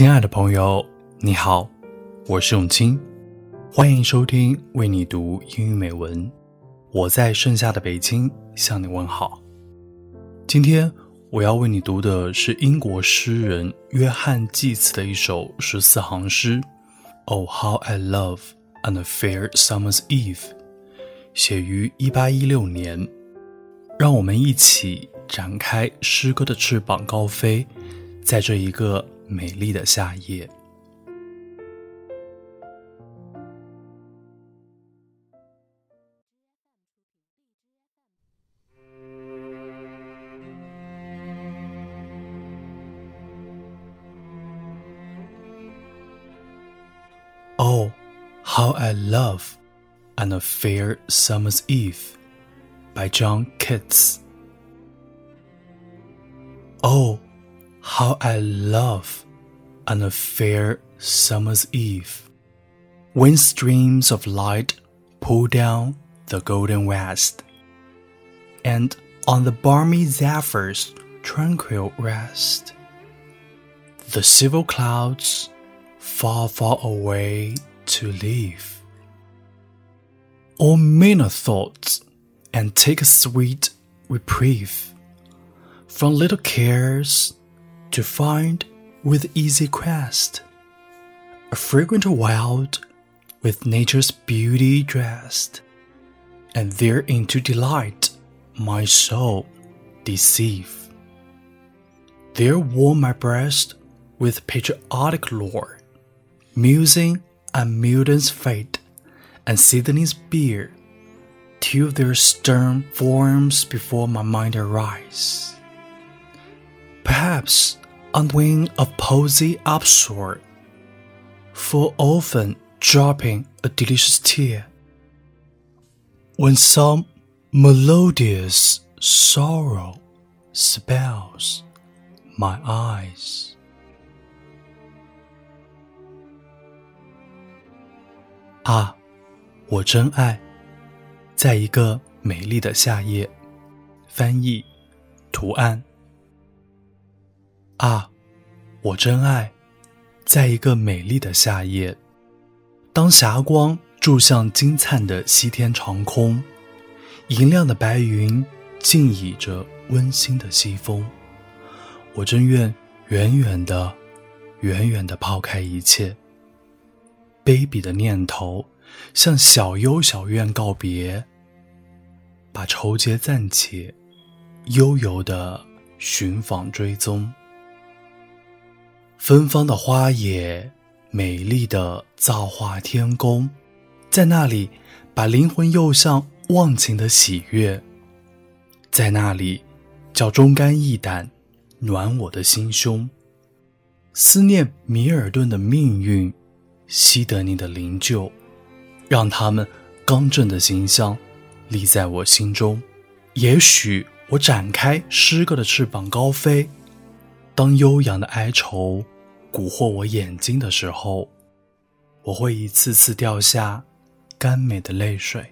亲爱的朋友，你好，我是永清，欢迎收听为你读英语美文。我在盛夏的北京向你问好。今天我要为你读的是英国诗人约翰·济慈的一首十四行诗。Oh, how I love on a fair summer's eve，写于一八一六年。让我们一起展开诗歌的翅膀，高飞，在这一个。美丽的夏夜。Oh, how I love on a fair summer's eve by John Keats. Oh, how I love on a fair summer's eve, when streams of light pour down the golden west, and on the balmy zephyrs tranquil rest. The silver clouds far, far away to leave. All men of thoughts and take a sweet reprieve from little cares to find with easy quest a fragrant wild with nature's beauty dressed, and therein to delight my soul deceive. There warm my breast with patriotic lore, musing on Milton's fate and Sydney's bier, till their stern forms before my mind arise perhaps on wing of poesy upsoar, full often dropping a delicious tear. When some melodious sorrow spells my eyes. Ah, 啊，我真爱，在一个美丽的夏夜，当霞光注向金灿的西天长空，银亮的白云静倚着温馨的西风，我真愿远远的、远远的抛开一切。卑鄙的念头，向小幽小院告别，把愁结暂且，悠游的寻访追踪。芬芳的花野，美丽的造化天宫，在那里把灵魂诱向忘情的喜悦，在那里叫忠肝义胆暖我的心胸。思念米尔顿的命运，西德尼的灵柩，让他们刚正的形象立在我心中。也许我展开诗歌的翅膀高飞。当悠扬的哀愁蛊惑我眼睛的时候，我会一次次掉下甘美的泪水。